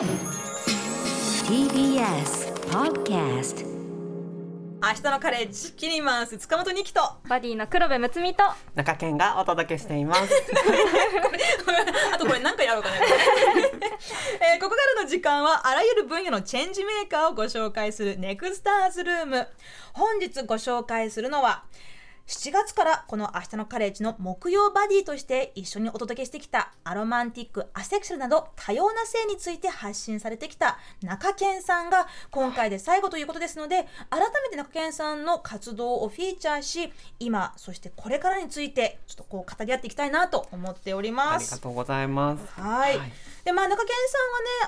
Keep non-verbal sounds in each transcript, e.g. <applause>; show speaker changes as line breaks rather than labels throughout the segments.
TBS Podcast
明日のカレッジキニマンス塚本二希と。
バディの黒部睦美と。
中堅がお届けしています。<laughs>
あとこれ何回やろうかね、<laughs> えーここからの時間はあらゆる分野のチェンジメーカーをご紹介するネクスターズルーム。本日ご紹介するのは7月からこの明日のカレッジの木曜バディとして一緒にお届けしてきたアロマンティック、アセクシャルなど多様な性について発信されてきた中堅さんが今回で最後ということですので改めて中堅さんの活動をフィーチャーし今そしてこれからについてちょっとこう語り合っていきたいなと思っており
あ
ます
りが。とうございます。
はい。でまあ中堅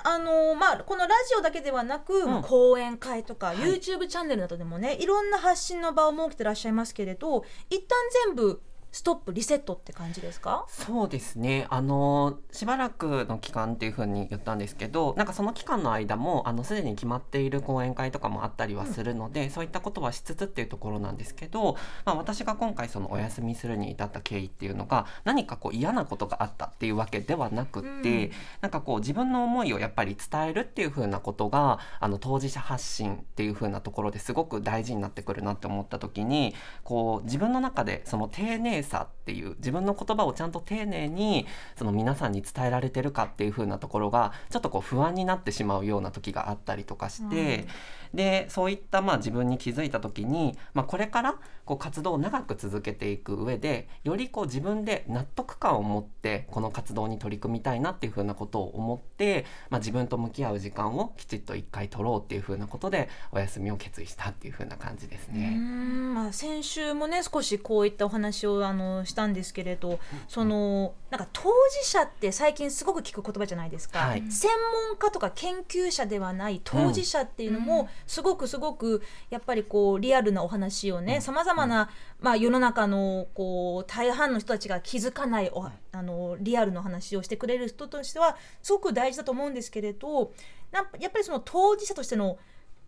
さんはねあのまあこのラジオだけではなく、まあ講演会とか、YouTube チャンネルなどでもねいろんな発信の場を設けてらっしゃいますけれど一旦全部ストップリセットって感じですか？
そうですね。あのしばらくの期間っていう風に言ったんですけど、なんかその期間の間もあのすでに決まっている講演会とかもあったりはするので、そういったことはしつつっていうところなんですけど、まあ私が今回そのお休みするに至った経緯っていうのが何かこう嫌なことがあったっていうわけではなくって、なんかこう自分の思いをやっぱり伝えるっていう風なことがあの当事者発信っていう風なところですごく大事になってくるなって思った時にこう自分の中でその丁寧さっていう自分の言葉をちゃんと丁寧にその皆さんに伝えられてるかっていう風なところがちょっとこう不安になってしまうような時があったりとかして、でそういったまあ自分に気づいた時に、まあ、これからこう活動を長く続けていく上でよりこう自分で納得感を持ってこの活動に取り組みたいなっていう風なことを思って、まあ、自分と向き合う時間をきちっと一回取ろうっていう風なことでお休みを決意したっていう風な感じですね。
んまあ先週もね少しこういったお話をあのしたんですけれど、そのなんか当事者って最近すごく聞く言葉じゃないですか、
はい。
専門家とか研究者ではない当事者っていうのもすごくすごくやっぱりこうリアルなお話をねさまざまな、まあ、世の中のこう大半の人たちが気づかないおあのリアルの話をしてくれる人としてはすごく大事だと思うんですけれどやっぱりその当事者としての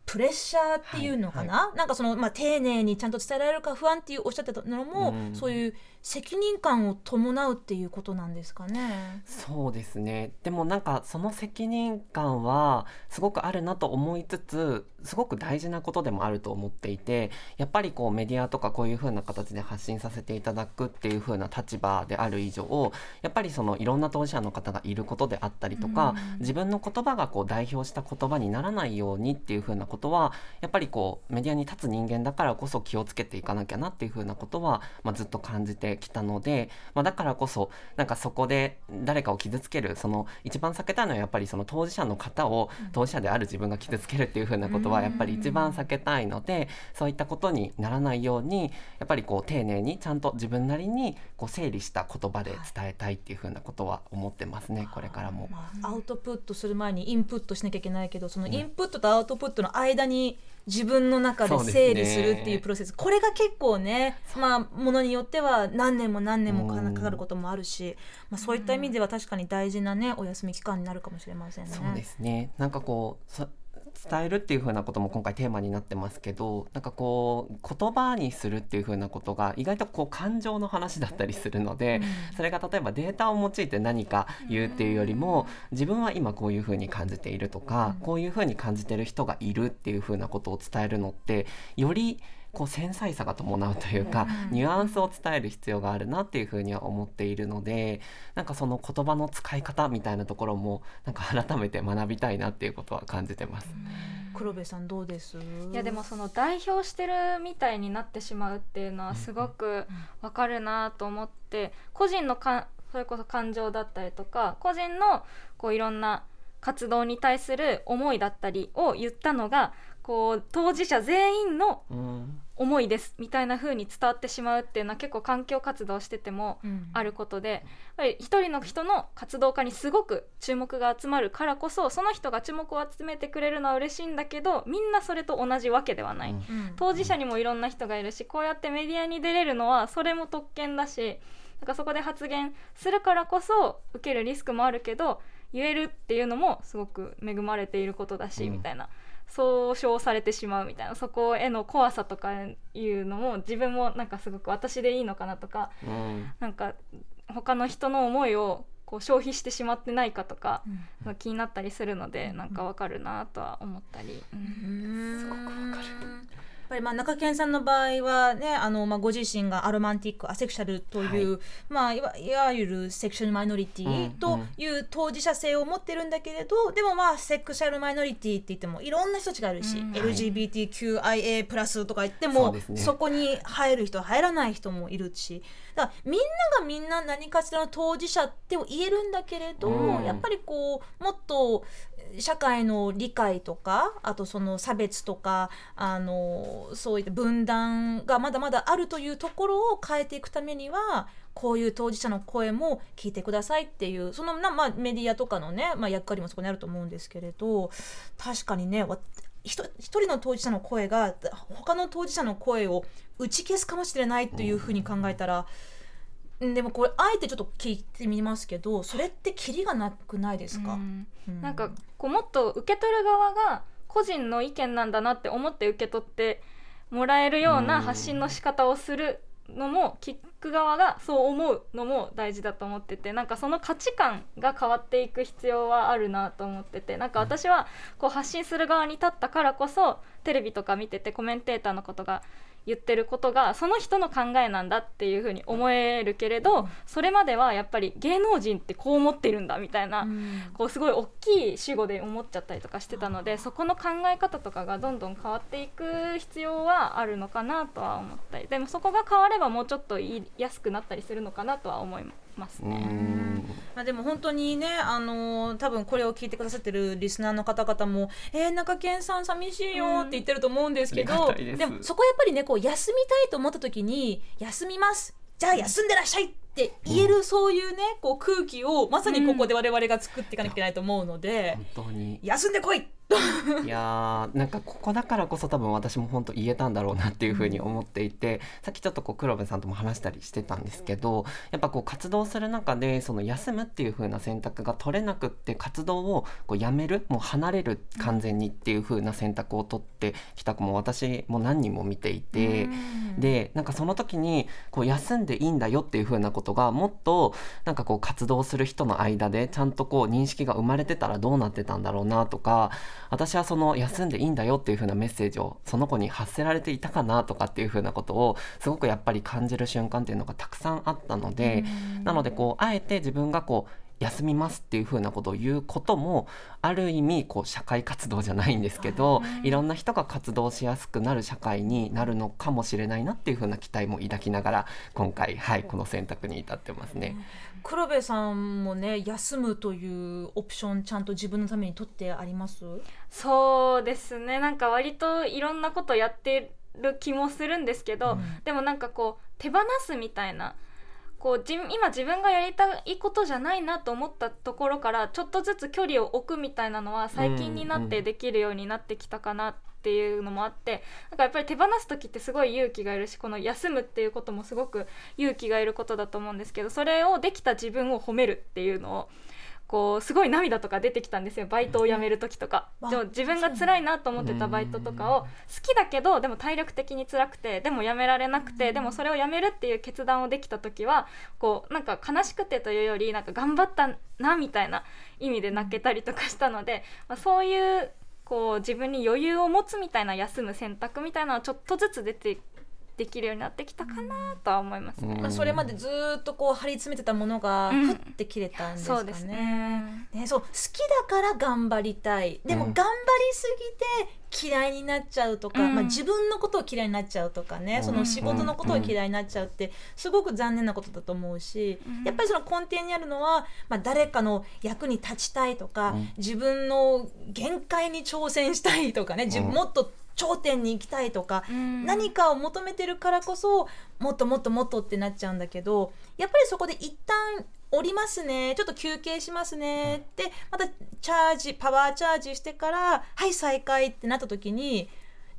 プレッシャーっていうのかな、なんかその、まあ、丁寧にちゃんと伝えられるか不安っていうおっしゃってたのも、
うん。
そういう責任感を伴うっていうことなんですかね。
そうですねでもなんかその責任感はすごくあるなと思いつつすごく大事なことでもあると思っていてやっぱりこうメディアとかこういう風な形で発信させていただくっていう風な立場である以上やっぱりそのいろんな当事者の方がいることであったりとか、自分の言葉がこう代表した言葉にならないようにっていう風なことはやっぱりこうメディアに立つ人間だからこそ気をつけていかなきゃなっていう風なことは、まあ、ずっと感じてきたので、まあ、だからこそなんかそこで誰かを傷つけるその一番避けたいのはやっぱりその当事者の方を当事者である自分が傷つけるっていう風なことはやっぱり一番避けたいのでそういったことにならないようにやっぱりこう丁寧にちゃんと自分なりにこう整理した言葉で伝えたいっていう風なことは思ってますねこれからも。
まあ、アウトプットする前にインプットしなきゃいけないけどそのインプットとアウトプットの間に自分の中で整理するっていうプロセス、これが結構ねまあものによっては何年も何年もか
うん。
かかることもあるし、まあ、そういった意味では確かに大事なねお休み期間になるかもしれませんね。
そうですね。なんかこうそ伝えるっていう風なことも今回テーマになってますけどなんかこう言葉にするっていう風なことが意外とこう感情の話だったりするので、それが例えばデータを用いて何か言うっていうよりも自分は今こういう風に感じているとか、こういう風に感じてる人がいるっていう風なことを伝えるのってよりこう繊細さが伴うというか、ニュアンスを伝える必要があるなっていうふうには思っているのでなんかその言葉の使い方みたいなところもなんか改めて学びたいなっていうことは感じてます。
黒部さんどうです？
いやでもその代表してるみたいになってしまうっていうのはすごくわかるなと思って個人のかそれこそ感情だったりとか個人のこういろんな活動に対する思いだったりを言ったのがこう当事者全員の
うん
思いですみたいな風に伝わってしまうっていうのは結構環境活動してても
うん。
あることでやっぱり一人の人の活動家にすごく注目が集まるからこそその人が注目を集めてくれるのは嬉しいんだけどみんなそれと同じわけではない、
うん。
うん。
当事者にもいろんな人がいるしこうやってメディアに出れるのはそれも特権だしなんかそこで発言するからこそ受けるリスクもあるけど言えるっていうのもすごく恵まれていることだし、
うん。
みたいな総称されてしまうみたいな。そこへの怖さとかいうのも自分もなんかすごく私でいいのかなとか。
うん。
なんか他の人の思いをこう消費してしまってないかとか、気になったりするのでなんかわかるなとは思ったり、うん。
すごくわかる。やっぱりまあ中堅さんの場合はねあのまあご自身がアロマンティックアセクシャルという、
はい。
まあいわいわゆるセクシュアルマイノリティという当事者性を持ってるんだけれど、でもまあセクシャルマイノリティって言ってもいろんな人たちがいるし、
うん。
LGBTQIA+ プラスとか言っても
そ
そこに入る人入らない人もいるしだからみんながみんな何かしらの当事者っても言えるんだけれど、
うん。
やっぱりこうもっと社会の理解とかあとその差別とかあのそういった分断がまだまだあるというところを変えていくためにはこういう当事者の声も聞いてくださいっていうそのな、まあ、メディアとかのね、まあ、役割もそこにあると思うんですけれど確かにね一人の当事者の声が他の当事者の声を打ち消すかもしれないというふうに考えたら、んでもこれあえてちょっと聞いてみますけどそれってキリがなくないですか、
うん。
うん。
なんかこうもっと受け取る側が個人の意見なんだなって思って受け取ってもらえるような発信の仕方をするのも聞く側がそう思うのも大事だと思っててなんかその価値観が変わっていく必要はあるなと思っててなんか私はこう発信する側に立ったからこそテレビとか見ててコメンテーターのことが言ってることがその人の考えなんだっていうふうに思えるけれどそれまではやっぱり芸能人ってこう思ってるんだみたいな
うん。
こうすごい大きい主語で思っちゃったりとかしてたのでそこの考え方とかがどんどん変わっていく必要はあるのかなとは思ったりでもそこが変わればもうちょっと言いやすくなったりするのかなとは思います
う
ね。
ん。
まあ、でも本当にね、あのー多分これを聞いてくださってるリスナーの方々も「えー、中堅さん寂しいよ」って言ってると思うんですけど、
です。
もそこはやっぱりねこう休みたいと思った時に「休みますじゃあ休んでらっしゃい」って言えるそういうねこう空気をまさにここで我々が作っていかなきゃいけないと思うので
本当に「
休んでこい!」
いやーなんかここだからこそ多分私も本当言えたんだろうなっていうふうに思っていてさっきちょっとこう黒部さんとも話したりしてたんですけどやっぱこう活動する中でその休むっていう風な選択が取れなくって活動をこうやめるもう離れる完全にっていう風な選択を取ってきた子も私も何人も見ていて。でなんかその時にこう休んでいいんだよっていう風なことがもっとなんかこう活動する人の間でちゃんとこう認識が生まれてたらどうなってたんだろうなとか私はその休んでいいんだよっていう風なメッセージをその子に発せられていたかなとかっていう風なことをすごくやっぱり感じる瞬間っていうのがたくさんあったのでなのでこうあえて自分がこう休みますっていう風なことを言うこともある意味こう社会活動じゃないんですけどいろんな人が活動しやすくなる社会になるのかもしれないなっていう風な期待も抱きながら今回はいこの選択に至ってますね。
黒部さんもね休むというオプションちゃんと自分のために取ってあります？
そうですね。なんか割といろんなことやってる気もするんですけど、
うん。
でもなんかこう手放すみたいなこう今自分がやりたいことじゃないなと思ったところからちょっとずつ距離を置くみたいなのは最近になってできるようになってきたかなっていうのもあってなんかやっぱり手放す時ってすごい勇気がいるしこの休むっていうこともすごく勇気がいることだと思うんですけどそれをできた自分を褒めるっていうのをこうすごい涙とか出てきたんですよ。バイトを辞める時とか。
うん。
でも自分が辛いなと思ってたバイトとかを好きだけどでも体力的に辛くてでも辞められなくてでもそれを辞めるっていう決断をできた時はこうなんか悲しくてというよりなんか頑張ったなみたいな意味で泣けたりとかしたので、まあ、そういうこう自分に余裕を持つみたいな休む選択みたいなのはちょっとずつ出てできるようになってきたかなとは思いますね。
まあ、それまでずーっとこう張り詰めてたものが
うん。
ふって切れたんですかね。
そうですね。
ねそう好きだから頑張りたい。でも
うん。
頑張りすぎて嫌いになっちゃうとか、
うん。
まあ、自分のことを嫌いになっちゃうとかね、
うん。
その仕事のことを嫌いになっちゃうってすごく残念なことだと思うし、
うん。
やっぱりその根底にあるのは、まあ、誰かの役に立ちたいとか、
うん。
自分の限界に挑戦したいとかね、自分
うん。
もっと頂点に行きたいとか、
うん。
何かを求めてるからこそもっともっともっとってなっちゃうんだけどやっぱりそこで一旦降りますねちょっと休憩しますねってまたチャージパワーチャージしてからはい再開ってなった時に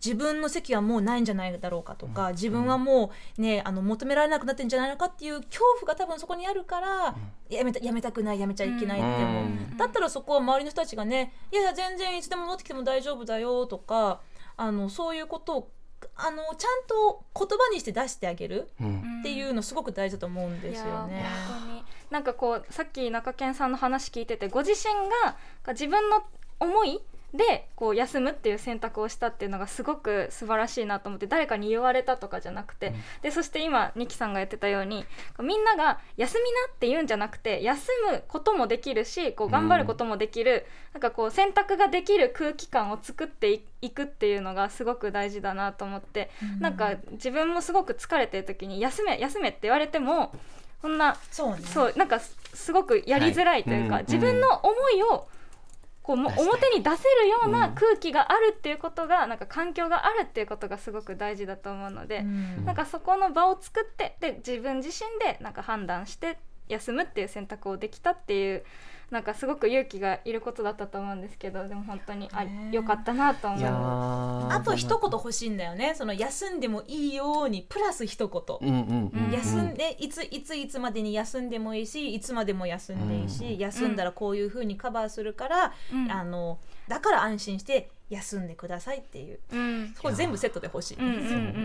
自分の席はもうないんじゃないだろうかとか自分はもうねあの求められなくなってんじゃないのかっていう恐怖が多分そこにあるからやめたやめたくないやめちゃいけないって思う。
うん
だったらそこは周りの人たちがね「いやいや全然いつでも戻ってきても大丈夫だよ」とかあのそういうことをあのちゃんと言葉にして出してあげる
うん。
っていうのすごく大事だと思うんですよね。
いや。本当に。なんかこうさっき中堅さんの話聞いててご自身が自分の思いでこう休むっていう選択をしたっていうのがすごく素晴らしいなと思って誰かに言われたとかじゃなくて、でそして今ニキさんが言ってたようにみんなが「休みな」って言うんじゃなくて休むこともできるしこう頑張ることもできる、なんかこう選択ができる空気感を作っていくっていうのがすごく大事だなと思って、なんか自分もすごく疲れてる時に「休め休め」って言われてもそんな
そうね。
そうなんかすすごくやりづらいというか、
はい。うん。
自分の思いをこうも表に出せるよう
う
なん。空気があるっていうことが、なんか環境があるっていうことがすごく大事だと思うので、
うん。
なんかそこの場を作ってで自分自身でなんか判断して休むっていう選択をできたっていうなんかすごく勇気がいることだったと思うんですけどでも本当にあ
ね
良かったなと思
いや
いま
ー。
あと一言欲しいんだよね。その休んでもいいようにプラス一言、休んでいついついつまでに休んでもいいしいつまでも休んでいいし、
うん
休んだらこういうふうにカバーするから、
す。うん。
あのだから安心して休んでくださいっていう。
うん。
そこ全部セットで欲しい。
うんうんう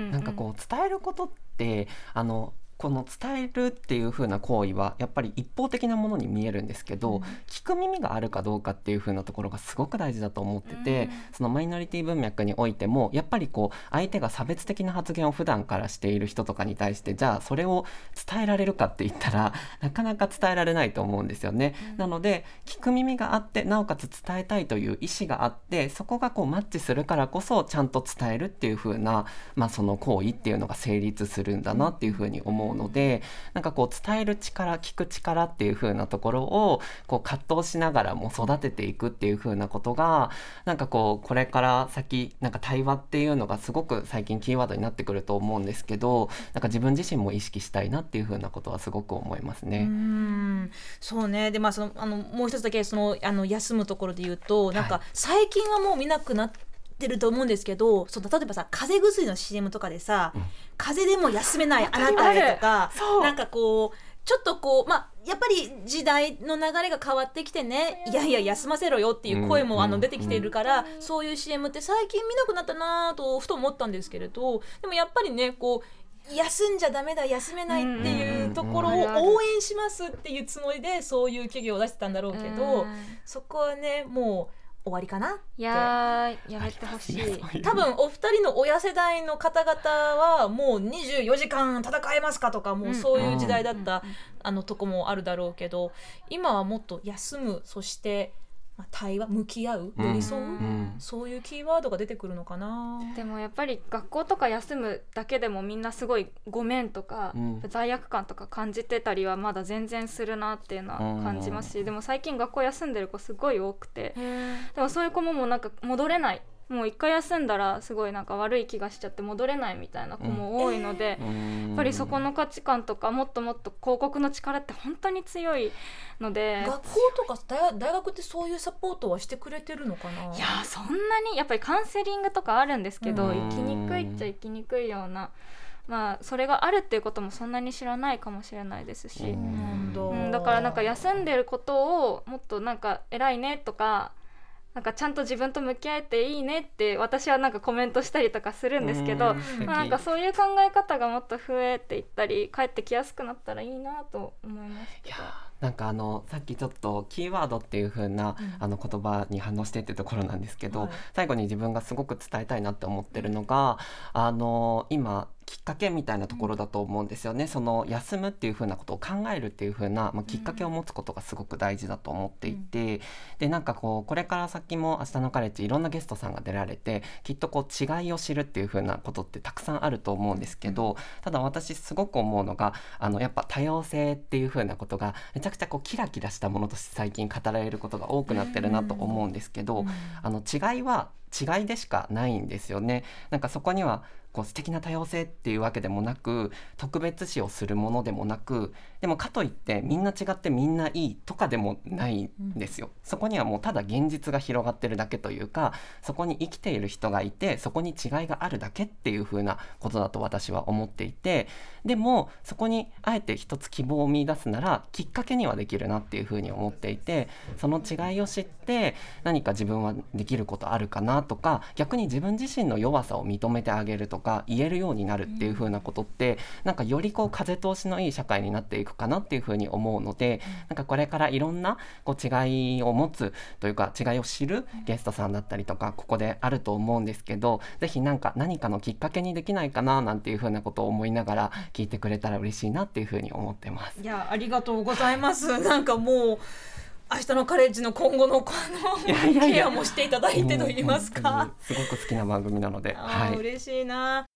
ん
なんかこう伝えることってあのこの伝えるっていう風な行為はやっぱり一方的なものに見えるんですけど、
うん。
聞く耳があるかどうかっていう風なところがすごく大事だと思ってて、
うん。
そのマイノリティ文脈においてもやっぱりこう相手が差別的な発言を普段からしている人とかに対してじゃあそれを伝えられるかって言ったら <laughs> なかなか伝えられないと思うんですよね。なので聞く耳があってなおかつ伝えたいという意思があってそこがこうマッチするからこそちゃんと伝えるっていう風な、まあ、その行為っていうのが成立するんだなっていう風に思うのでなんかこう伝える力聞く力っていう風なところをこう葛藤しながらも育てていくっていう風なことがなんかこうこれから先なんか対話っていうのがすごく最近キーワードになってくると思うんですけどなんか自分自身も意識したいなっていう風なことはすごく思います
う
ね。
ん。そうね。でまあそのあのもう一つだけそのあの休むところで言うとなんか
はい
最近はもう見なくなってると思うんですけどその例えばさ風邪薬の CM とかでさ、
うん。
風邪でも休めないあなたへとか
そう。
なんかこうちょっとこうまあやっぱり時代の流れが変わってきてねいやいや休ませろよっていう声も、
うん
あの出てきているから、そういう CM って最近見なくなったなぁとふと思ったんですけれどでもやっぱりねこう休んじゃダメだ休めないっていうところを応援しますっていうつもりでそういう企業を出してたんだろうけど、
うん。
そこはねもう終わりかなって。
いやーやめてほしい。
多分お二人の親世代の方々はもう24時間戦えますかとかもうそういう時代だった、あのとこもあるだろうけど今はもっと休むそして、まあ、対話向き合う寄り添う、そういうキーワードが出てくるのかな。
でもやっぱり学校とか休むだけでもみんなすごいごめんとか、
うん。
罪悪感とか感じてたりはまだ全然するなっていうのは感じますし、でも最近学校休んでる子すごい多くて。でもそういう子ももうなんか戻れないもう一回休んだらすごいなんか悪い気がしちゃって戻れないみたいな子も多いので、
や
やっぱりそこの価値観とかもっともっと広告の力って本当に強いので
学校とか大大学ってそういうサポートはしてくれてるのかな？い
やーそんなにやっぱりカウンセリングとかあるんですけど、
うん。
生きにくいっちゃ生きにくいようなまあそれがあるっていうこともそんなに知らないかもしれないですし、うん、だからなんか休んでることをもっとなんか偉いねとかなんかちゃんと自分と向き合えていいねって私はなんかコメントしたりとかするんですけど、
うん
まあ、なんかそういう考え方がもっと増えていったり帰ってきやすくなったらいいなと思いますけど。
いや。ーなんかあのさっきちょっとキーワードっていう風な、
うん。
あの言葉に反応してってところなんですけど、
はい。
最後に自分がすごく伝えたいなって思ってるのがあの今きっかけみたいなところだと思うんですよね、その休むっていう風なことを考えるっていう風な、まあ、きっかけを持つことがすごく大事だと思っていて、でなんかこうこれから先も「明日のカレッジ」いろんなゲストさんが出られてきっとこう違いを知るっていう風なことってたくさんあると思うんですけど、ただ私すごく思うのがあのやっぱ多様性っていう風なことがめちゃくちゃこうキラキラしたものとして最近語られることが多くなってるなと思うんですけど、あの違いは違いでしかないんですよね。なんかそこにはこう素敵な多様性っていうわけでもなく特別視をするものでもなくでもかといってみんな違ってみんないいとかでもないんですよ。そこにはもうただ現実が広がってるだけというかそこに生きている人がいてそこに違いがあるだけっていう風なことだと私は思っていてでもそこにあえて一つ希望を見出すならきっかけにはできるなっていう風に思っていてその違いを知って何か自分はできることあるかなとか逆に自分自身の弱さを認めてあげるとか言えるようになるっていう風なことってなんかよりこう風通しのいい社会になっていくくかなっていうふうに思うのでなんかこれからいろんなこう違いを持つというか違いを知るゲストさんだったりとかここであると思うんですけどぜひなんか何かのきっかけにできないかななんていうふうなことを思いながら聞いてくれたら嬉しいなっていうふうに思ってます。
いやありがとうございます。なんかもう明日のカレッジの今後のこのケアもしていただいてと言いますか。
すごく好きな番組なので、はい。
嬉しいな